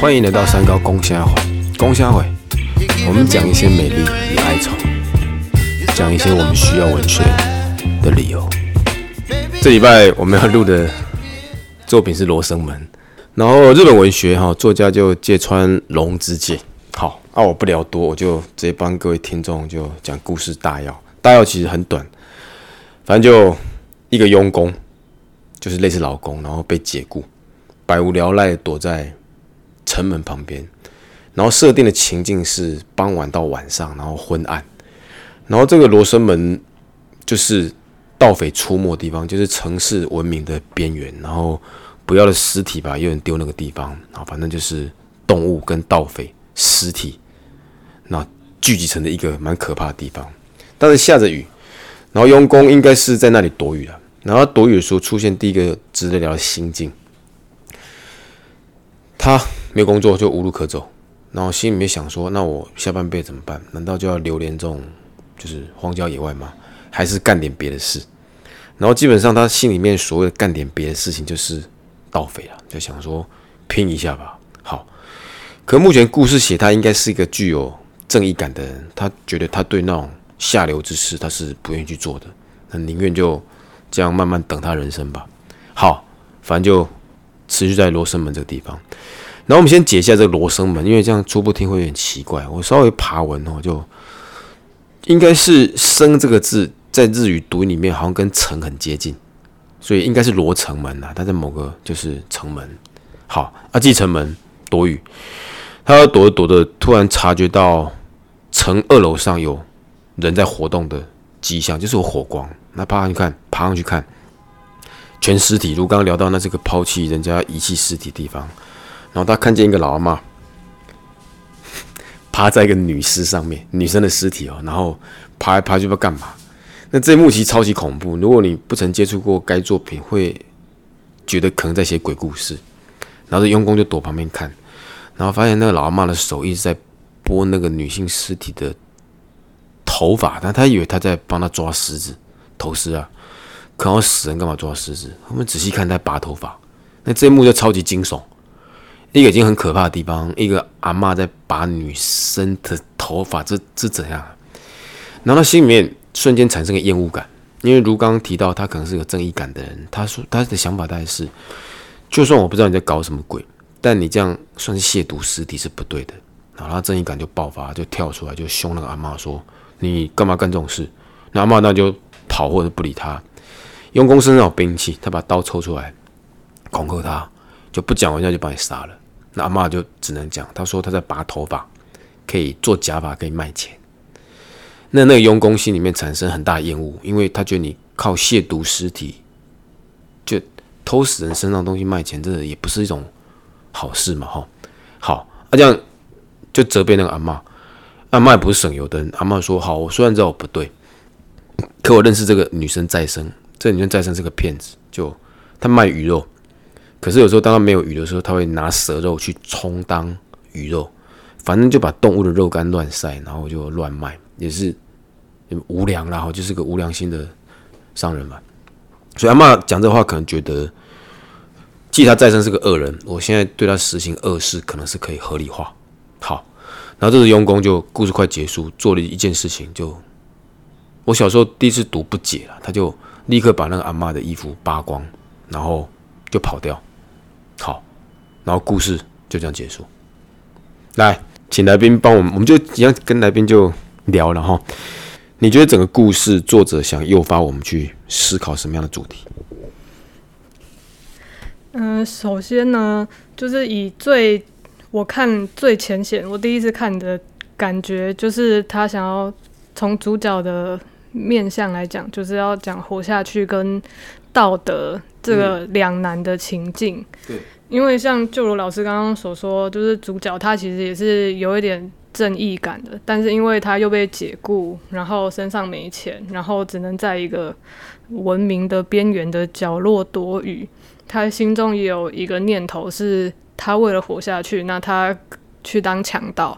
欢迎来到三高公虾会，公虾会，我们讲一些美丽与哀愁，讲一些我们需要文学的理由。这礼拜我们要录的作品是《罗生门》，然后日本文学哈作家就芥川龙之介。好，那我不聊多，我就直接帮各位听众就讲故事大要。大要其实很短，反正就一个佣工，就是类似老公，然后被解雇，百无聊赖躲在城门旁边，然后设定的情境是傍晚到晚上，然后昏暗，然后这个罗生门就是盗匪出没的地方，就是城市文明的边缘，然后不要的尸体吧，有人丢那个地方，然后反正就是动物跟盗匪尸体，那聚集成的一个蛮可怕的地方。但是下着雨，然后佣工应该是在那里躲雨了。然后躲雨的时候出现第一个值得聊的心境，他没有工作就无路可走，然后心里面想说：那我下半辈子怎么办？难道就要流连这种就是荒郊野外吗？还是干点别的事？然后基本上他心里面所谓的干点别的事情就是盗匪了，就想说拼一下吧。好，可目前故事写他应该是一个具有正义感的人，他觉得他对那种。下流之事，他是不愿意去做的，那宁愿就这样慢慢等他人生吧。好，反正就持续在罗生门这个地方。然后我们先解一下这个罗生门，因为这样初步听会有点奇怪。我稍微爬文哦，就应该是“生”这个字在日语读音里面好像跟“城”很接近，所以应该是罗城门呐。它在某个就是城门。好，啊，继城门躲雨，他要躲着躲着，突然察觉到城二楼上有。人在活动的迹象就是有火光，那爬上去看，爬上去看，全尸体。如刚刚聊到，那是个抛弃人家遗弃尸体地方。然后他看见一个老阿妈 趴在一个女尸上面，女生的尸体哦，然后爬来爬去不知道干嘛。那这一幕其实超级恐怖。如果你不曾接触过该作品，会觉得可能在写鬼故事。然后这佣工就躲旁边看，然后发现那个老阿妈的手一直在拨那个女性尸体的。头发，但他以为他在帮他抓狮子，头虱啊，可能死人干嘛抓狮子？我们仔细看，他拔头发，那这一幕就超级惊悚。一个已经很可怕的地方，一个阿妈在拔女生的头发，这这怎样？然后他心里面瞬间产生个厌恶感，因为如刚刚提到，他可能是个正义感的人。他说他的想法大概是，就算我不知道你在搞什么鬼，但你这样算是亵渎尸体是不对的。然后他正义感就爆发，就跳出来就凶那个阿妈说。你干嘛干这种事？那阿妈那就跑或者不理他。佣工身上有兵器，他把刀抽出来恐吓他，就不讲完下就把你杀了。那阿妈就只能讲，他说他在拔头发，可以做假发，可以卖钱。那那个佣工心里面产生很大厌恶，因为他觉得你靠亵渎尸体，就偷死人身上东西卖钱，这也不是一种好事嘛，哈。好，啊这样就责备那个阿妈。阿妈也不是省油灯。阿妈说：“好，我虽然知道我不对，可我认识这个女生再生，这女生再生是个骗子。就她卖鱼肉，可是有时候当她没有鱼的时候，她会拿蛇肉去充当鱼肉，反正就把动物的肉干乱晒，然后就乱卖，也是无良，然后就是个无良心的商人嘛。所以阿妈讲这话，可能觉得，既他再生是个恶人，我现在对他实行恶事，可能是可以合理化。好。”然后这个佣工就故事快结束，做了一件事情，就我小时候第一次读不解了，他就立刻把那个阿妈的衣服扒光，然后就跑掉。好，然后故事就这样结束。来，请来宾帮我们，我们就一样跟来宾就聊了哈。你觉得整个故事作者想诱发我们去思考什么样的主题？嗯，首先呢，就是以最。我看最浅显，我第一次看的感觉就是他想要从主角的面相来讲，就是要讲活下去跟道德这个两难的情境。对，因为像就如老师刚刚所说，就是主角他其实也是有一点正义感的，但是因为他又被解雇，然后身上没钱，然后只能在一个文明的边缘的角落躲雨，他心中也有一个念头是。他为了活下去，那他去当强盗，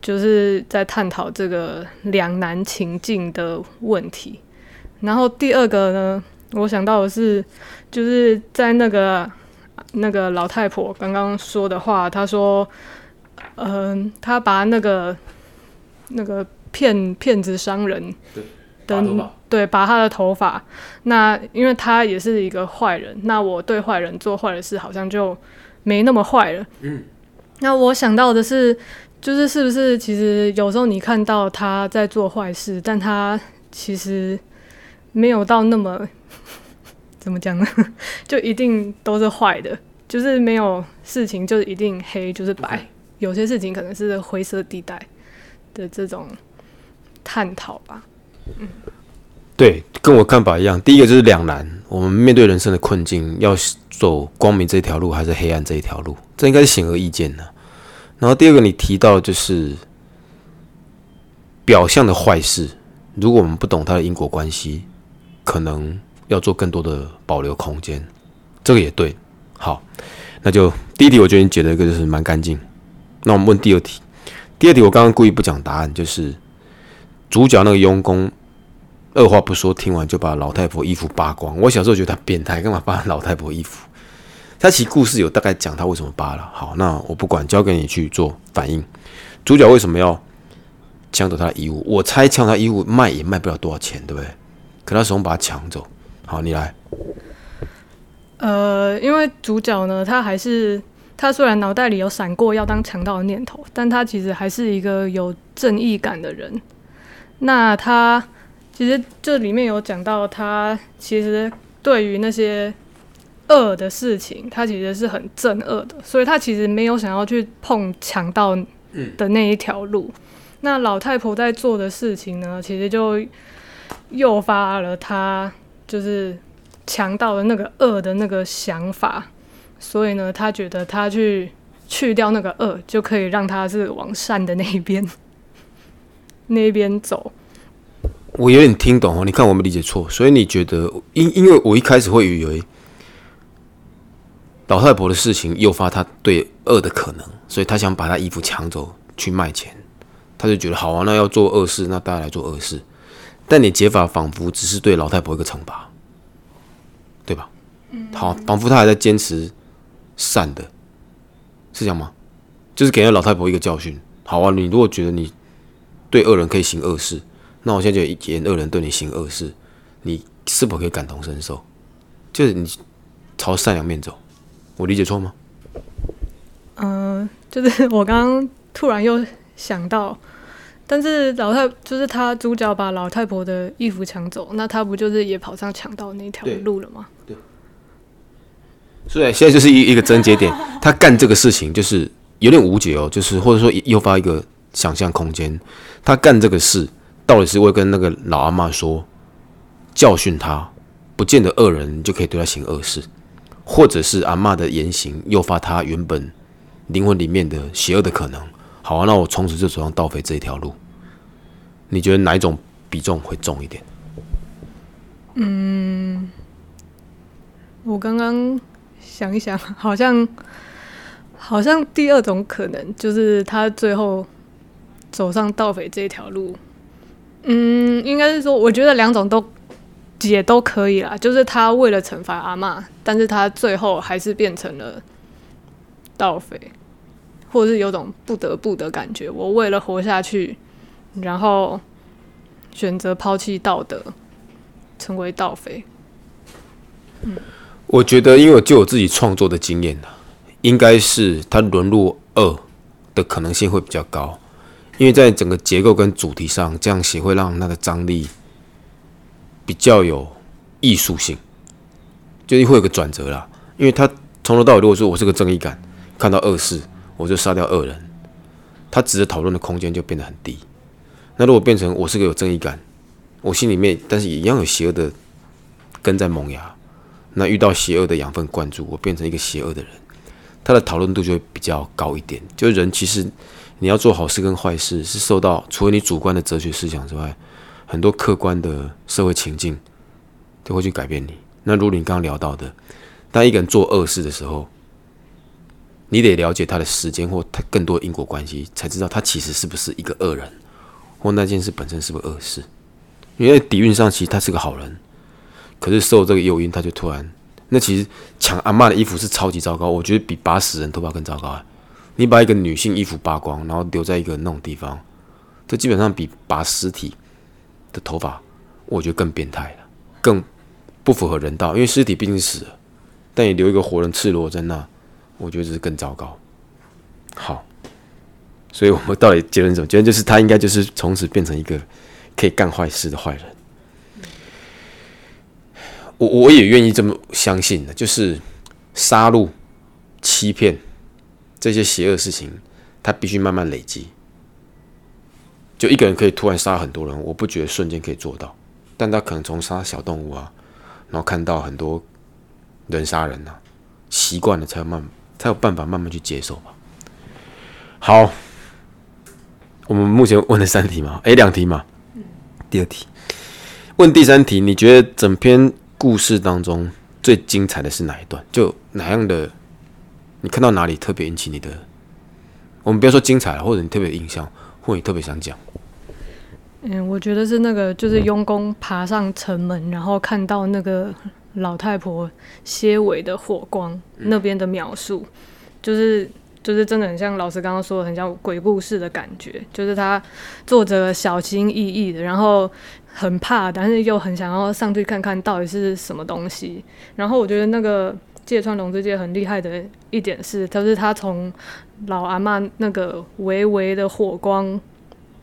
就是在探讨这个两难情境的问题。然后第二个呢，我想到的是，就是在那个那个老太婆刚刚说的话，她说，嗯、她把那个那个骗骗子商人的对拔他的头发，那因为他也是一个坏人，那我对坏人做坏的事好像就没那么坏了。嗯，那我想到的是，就是是不是其实有时候你看到他在做坏事，但他其实没有到那么 怎么讲呢？就一定都是坏的，就是没有事情就是一定黑就是白，有些事情可能是灰色地带的这种探讨吧。嗯对，跟我看法一样。第一个就是两难，我们面对人生的困境，要走光明这条路还是黑暗这一条路，这应该是显而易见的。然后第二个，你提到就是表象的坏事，如果我们不懂它的因果关系，可能要做更多的保留空间。这个也对。好，那就第一题，我觉得你解的一个就是蛮干净。那我们问第二题。第二题我刚刚故意不讲答案，就是主角那个佣工。二话不说，听完就把老太婆衣服扒光。我小时候觉得他变态，干嘛扒老太婆衣服？他其实故事有大概讲他为什么扒了。好，那我不管，交给你去做反应。主角为什么要抢走他的衣物？我猜抢他衣物卖也卖不了多少钱，对不对？可他始终把他抢走。好，你来。呃，因为主角呢，他还是他虽然脑袋里有闪过要当强盗的念头，但他其实还是一个有正义感的人。那他。其实这里面有讲到，他其实对于那些恶的事情，他其实是很正恶的，所以他其实没有想要去碰强盗的那一条路。那老太婆在做的事情呢，其实就诱发了他就是强盗的那个恶的那个想法，所以呢，他觉得他去去掉那个恶，就可以让他是往善的那一边 那边走。我有点听懂哦，你看我没理解错，所以你觉得因因为我一开始会以为老太婆的事情诱发他对恶的可能，所以他想把他衣服抢走去卖钱，他就觉得好啊，那要做恶事，那大家来做恶事。但你解法仿佛只是对老太婆一个惩罚，对吧？好，仿佛他还在坚持善的，是这样吗？就是给了老太婆一个教训。好啊，你如果觉得你对恶人可以行恶事。那我现在就演恶人对你行恶事，你是否可以感同身受？就是你朝善良面走，我理解错吗？嗯，就是 我刚刚突然又想到，但是老太就是他主角把老太婆的衣服抢走，那他不就是也跑上强盗那条路了吗？对。所以现在就是一一个症结点，他干这个事情就是有点无解哦，就是或者说诱发一个想象空间，他干这个事。到底是会跟那个老阿妈说，教训他，不见得恶人就可以对他行恶事，或者是阿妈的言行诱发他原本灵魂里面的邪恶的可能。好啊，那我从此就走上盗匪这一条路。你觉得哪一种比重会重一点？嗯，我刚刚想一想，好像好像第二种可能就是他最后走上盗匪这一条路。嗯，应该是说，我觉得两种都也都可以啦。就是他为了惩罚阿妈，但是他最后还是变成了盗匪，或者是有种不得不的感觉。我为了活下去，然后选择抛弃道德，成为盗匪。嗯，我觉得，因为我就我自己创作的经验呢，应该是他沦入恶的可能性会比较高。因为在整个结构跟主题上，这样写会让那个张力比较有艺术性，就是会有个转折啦。因为他从头到尾如果说我是个正义感，看到恶事我就杀掉恶人，他值得讨论的空间就变得很低。那如果变成我是个有正义感，我心里面但是也一样有邪恶的根在萌芽，那遇到邪恶的养分灌注，我变成一个邪恶的人，他的讨论度就会比较高一点。就人其实。你要做好事跟坏事，是受到除了你主观的哲学思想之外，很多客观的社会情境都会去改变你。那如你刚刚聊到的，当一个人做恶事的时候，你得了解他的时间或他更多因果关系，才知道他其实是不是一个恶人，或那件事本身是不是恶事。因为底蕴上其实他是个好人，可是受这个诱因，他就突然那其实抢阿嬷的衣服是超级糟糕，我觉得比拔死人头发更糟糕、欸。你把一个女性衣服扒光，然后留在一个那种地方，这基本上比拔尸体的头发，我觉得更变态了，更不符合人道。因为尸体毕竟死了，但你留一个活人赤裸在那，我觉得这是更糟糕。好，所以我们到底结论什么？结论就是他应该就是从此变成一个可以干坏事的坏人。我我也愿意这么相信的，就是杀戮、欺骗这些邪恶事情，他必须慢慢累积。就一个人可以突然杀很多人，我不觉得瞬间可以做到，但他可能从杀小动物啊，然后看到很多人杀人啊，习惯了才有慢才有办法慢慢去接受吧。好，我们目前问了三题嘛，诶，两题嘛，第二题，问第三题，你觉得整篇故事当中最精彩的是哪一段？就哪样的？你看到哪里特别引起你的？我们不要说精彩了，或者你特别有印象，或你特别想讲。嗯，我觉得是那个，就是佣工爬上城门，然后看到那个老太婆蝎尾的火光那边的描述，就是就是真的很像老师刚刚说的，很像鬼故事的感觉。就是他作者小心翼翼的，然后很怕，但是又很想要上去看看到底是什么东西。然后我觉得那个芥川龙之介很厉害的一点是，就是他从老阿嬷那个微微的火光。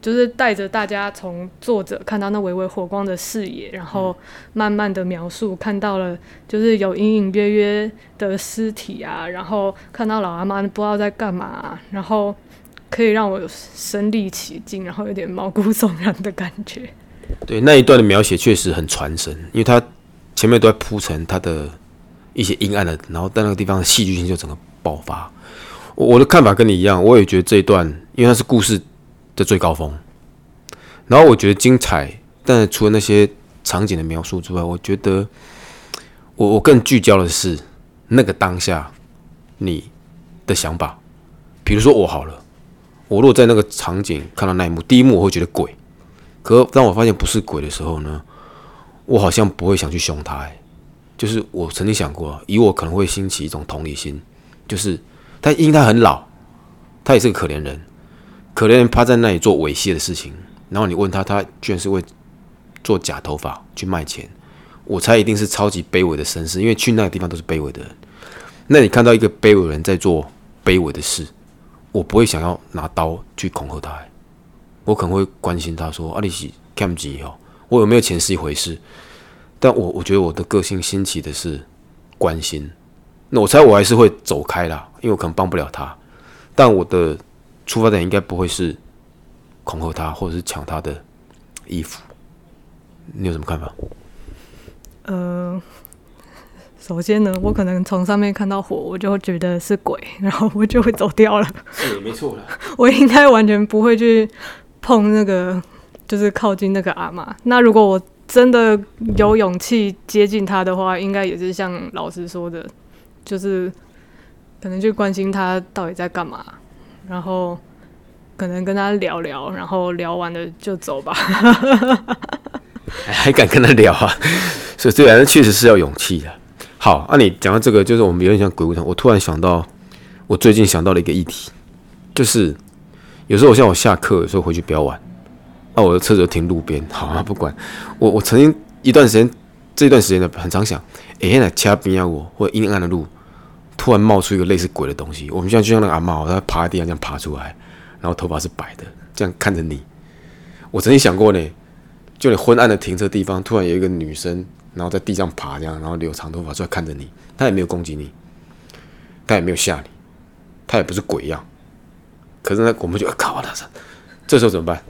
就是带着大家从作者看到那微微火光的视野，然后慢慢的描述，看到了就是有隐隐约约的尸体啊，然后看到老阿妈不知道在干嘛，然后可以让我身临其境，然后有点毛骨悚然的感觉。对那一段的描写确实很传神，因为他前面都在铺陈他的一些阴暗的，然后在那个地方戏剧性就整个爆发。我的看法跟你一样，我也觉得这一段，因为它是故事。的最高峰，然后我觉得精彩，但除了那些场景的描述之外，我觉得我我更聚焦的是那个当下你的想法。比如说我好了，我如果在那个场景看到那一幕，第一幕我会觉得鬼，可当我发现不是鬼的时候呢，我好像不会想去凶他。哎，就是我曾经想过，以我可能会兴起一种同理心，就是他因为他很老，他也是个可怜人。可怜人趴在那里做猥亵的事情，然后你问他，他居然是为做假头发去卖钱。我猜一定是超级卑微的绅士，因为去那个地方都是卑微的人。那你看到一个卑微的人在做卑微的事，我不会想要拿刀去恐吓他，我可能会关心他说：“阿里西 cam 几哦，我有没有钱是一回事，但我我觉得我的个性新奇的是关心。那我猜我还是会走开啦，因为我可能帮不了他，但我的。出发点应该不会是恐吓他，或者是抢他的衣服。你有什么看法？呃，首先呢，我可能从上面看到火，我就会觉得是鬼，然后我就会走掉了。是，没错了。我应该完全不会去碰那个，就是靠近那个阿妈。那如果我真的有勇气接近他的话，应该也是像老师说的，就是可能去关心他到底在干嘛。然后可能跟他聊聊，然后聊完了就走吧。还敢跟他聊啊？所以这人确实是要勇气的。好，那你讲到这个，就是我们有点像鬼屋谈。我突然想到，我最近想到了一个议题，就是有时候我像我下课有时候回去比较晚，那我的车子停路边。好啊，不管我，我曾经一段时间，这段时间呢，很常想，哎，那掐边啊，我或者阴暗的路。突然冒出一个类似鬼的东西，我们现在就像那个阿猫，它趴在地上这样爬出来，然后头发是白的，这样看着你。我曾经想过呢，就你昏暗的停车地方，突然有一个女生，然后在地上爬这样，然后留长头发出来看着你，她也没有攻击你，她也没有吓你，她也不是鬼样。可是呢，我们就靠她，这时候怎么办？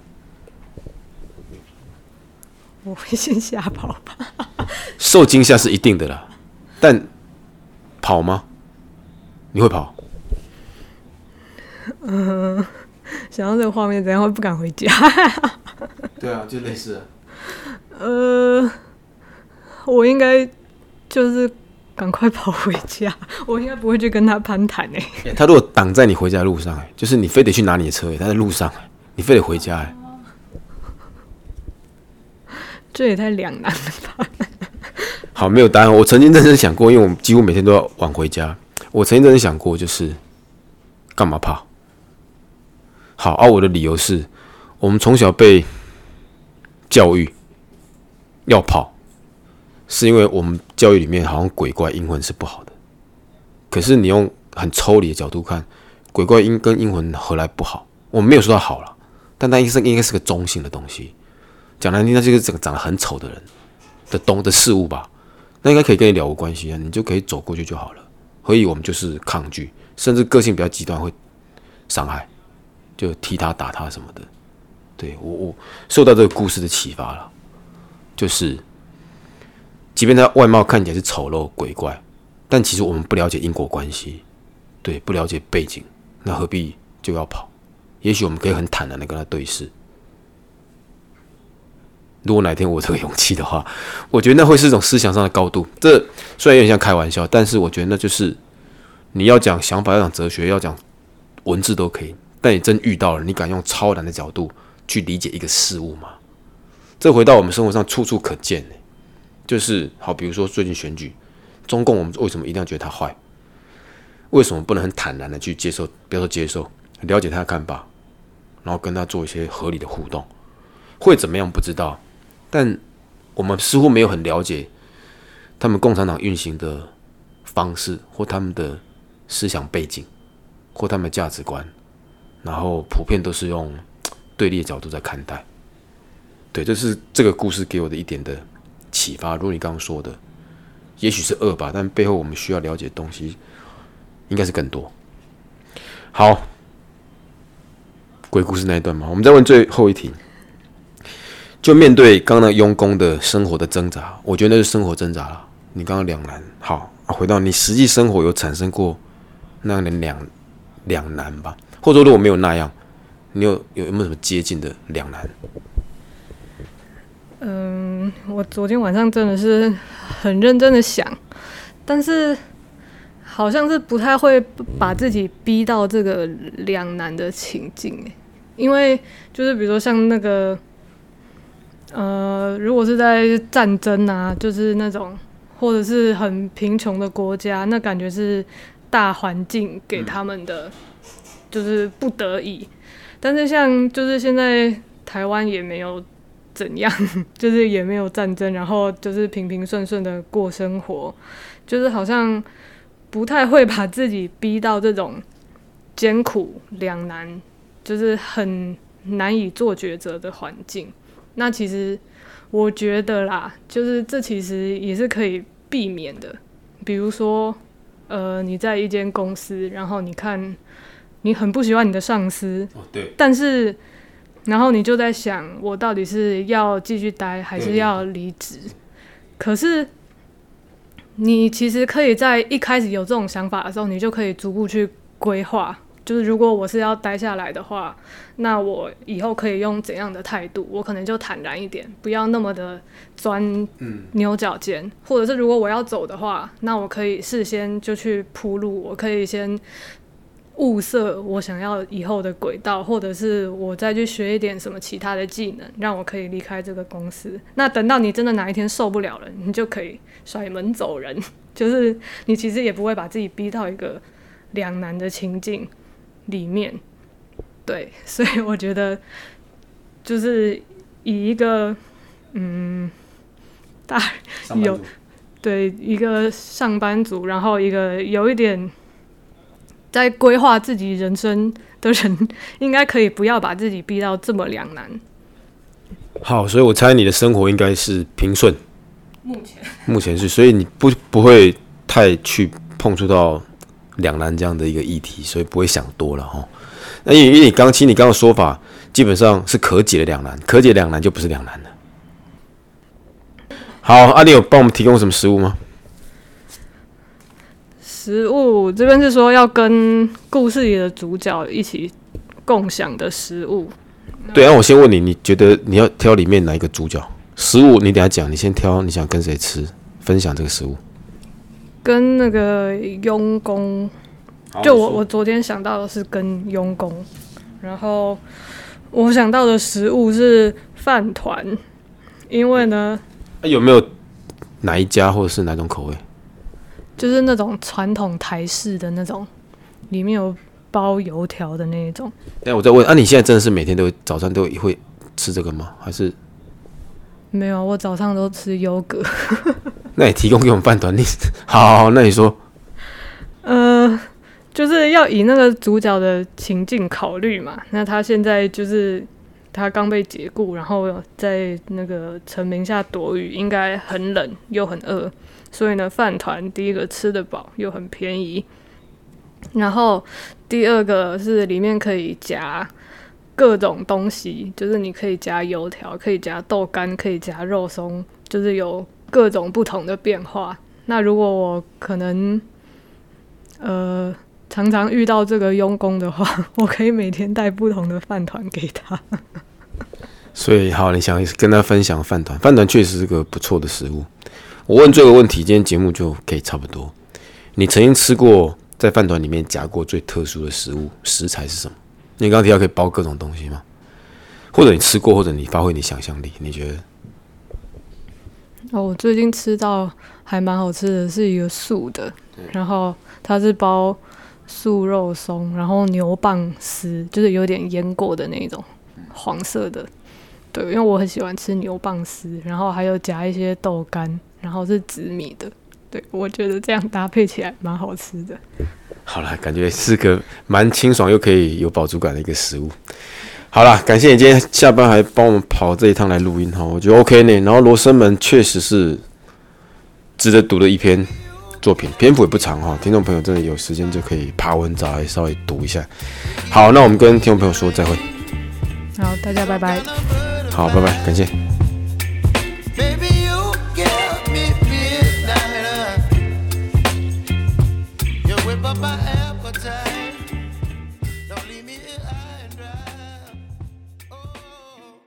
我会先吓跑吧。受惊吓是一定的啦，但跑吗？你会跑？嗯，想到这个画面，怎样会不敢回家？对啊，就类似。呃，我应该就是赶快跑回家。我应该不会去跟他攀谈诶。他如果挡在你回家的路上，哎，就是你非得去拿你的车，他在路上，你非得回家，哎，这也太两难了吧？好，没有答案。我曾经认真想过，因为我们几乎每天都要晚回家。我曾经认真想过，就是干嘛怕？好，而、我的理由是，我们从小被教育要跑，是因为我们教育里面好像鬼怪阴魂是不好的。可是你用很抽离的角度看，鬼怪阴跟阴魂何来不好？我们没有说它好了，但它应该应该是个中性的东西。讲难听，那就是这个长得很丑的人的东的事物吧。那应该可以跟你了无关系啊，你就可以走过去就好了。所以我们就是抗拒，甚至个性比较极端，会伤害，就踢他、打他什么的。对我，我受到这个故事的启发了，就是，即便他外貌看起来是丑陋鬼怪，但其实我们不了解因果关系，对，不了解背景，那何必就要跑？也许我们可以很坦然的跟他对视。如果哪天我这个勇气的话，我觉得那会是一种思想上的高度。这虽然有点像开玩笑，但是我觉得那就是你要讲想法，要讲哲学，要讲文字都可以。但你真遇到了，你敢用超然的角度去理解一个事物吗？这回到我们生活上处处可见呢。就是好，比如说最近选举，中共我们为什么一定要觉得他坏？为什么不能很坦然的去接受？不要说接受，了解他的看法，然后跟他做一些合理的互动，会怎么样不知道。但我们似乎没有很了解他们共产党运行的方式，或他们的思想背景，或他们的价值观，然后普遍都是用对立的角度在看待。对，这是这个故事给我的一点的启发。如果你刚刚说的，也许是恶吧，但背后我们需要了解的东西应该是更多。好，鬼故事那一段嘛，我们再问最后一题。就面对刚刚那佣工的生活的挣扎，我觉得那是生活挣扎了。你刚刚两难，好，回到你实际生活有产生过那样的两两难吧？或者说如果没有那样，你有有没有什么接近的两难？嗯，我昨天晚上真的是很认真的想，但是好像是不太会把自己逼到这个两难的情境，因为就是比如说像那个，呃，如果是在战争啊，就是那种或者是很贫穷的国家，那感觉是大环境给他们的，就是不得已。但是像就是现在台湾也没有怎样，就是也没有战争，然后就是平平顺顺的过生活，就是好像不太会把自己逼到这种艰苦两难，就是很难以做抉择的环境。那其实我觉得啦，就是这其实也是可以避免的。比如说，呃，你在一间公司，然后你看你很不喜欢你的上司，哦，对，但是，然后你就在想，我到底是要继续待还是要离职？可是，你其实可以在一开始有这种想法的时候，你就可以逐步去规划。就是如果我是要待下来的话，那我以后可以用怎样的态度？我可能就坦然一点，不要那么的钻牛角尖。或者是如果我要走的话，那我可以事先就去铺路，我可以先物色我想要以后的轨道，或者是我再去学一点什么其他的技能，让我可以离开这个公司。那等到你真的哪一天受不了了，你就可以甩门走人。就是你其实也不会把自己逼到一个两难的情境里面。对，所以我觉得就是以一个嗯大有对一个上班族，然后一个有一点在规划自己人生的人，应该可以不要把自己逼到这么两难。好，所以我猜你的生活应该是平顺，目前目前是，所以你不不会太去碰触到两难这样的一个议题，所以不会想多了哈。那因为你刚其实你刚刚的说法基本上是可解的两难，可解两难就不是两难了。好，阿、啊、你有帮我们提供什么食物吗？食物这边是说要跟故事里的主角一起共享的食物。对，那我先问你，你觉得你要挑里面哪一个主角？食物你等下讲，你先挑你想跟谁吃，分享这个食物。跟那个佣工，就我我昨天想到的是跟佣工，然后我想到的食物是饭团，因为呢，啊有没有哪一家或者是哪种口味？就是那种传统台式的那种，里面有包油条的那一种。哎，我再问，啊，你现在真的是每天都早上都会吃这个吗？还是没有，我早上都吃优格。那你提供给我们饭团，你 好好，那你说，呃，就是要以那个主角的情境考虑嘛。那他现在就是他刚被解雇，然后在那个城门下躲雨，应该很冷又很饿，所以呢，饭团第一个吃得饱又很便宜，然后第二个是里面可以夹各种东西，就是你可以夹油条，可以夹豆干，可以夹肉松，就是有各种不同的变化。那如果我可能，呃，常常遇到这个佣工的话，我可以每天带不同的饭团给他。所以好，你想跟他分享饭团，饭团确实是个不错的食物。我问这个问题，今天节目就可以差不多。你曾经吃过在饭团里面夹过最特殊的食物食材是什么？你刚刚提到可以包各种东西吗？或者你吃过，或者你发挥你想象力，你觉得？哦，我最近吃到还蛮好吃的，是一个素的，然后它是包素肉松，然后牛蒡丝，就是有点腌过的那种黄色的。对，因为我很喜欢吃牛蒡丝，然后还有夹一些豆干，然后是紫米的。对我觉得这样搭配起来蛮好吃的。好了，感觉是个蛮清爽又可以有饱足感的一个食物。好啦，感谢你今天下班还帮我们跑这一趟来录音哈，我觉得 OK 呢。然后《罗生门》确实是值得读的一篇作品，篇幅也不长哈，听众朋友真的有时间就可以爬文找来稍微读一下。好，那我们跟听众朋友说再会。好，大家拜拜。好，拜拜，感谢。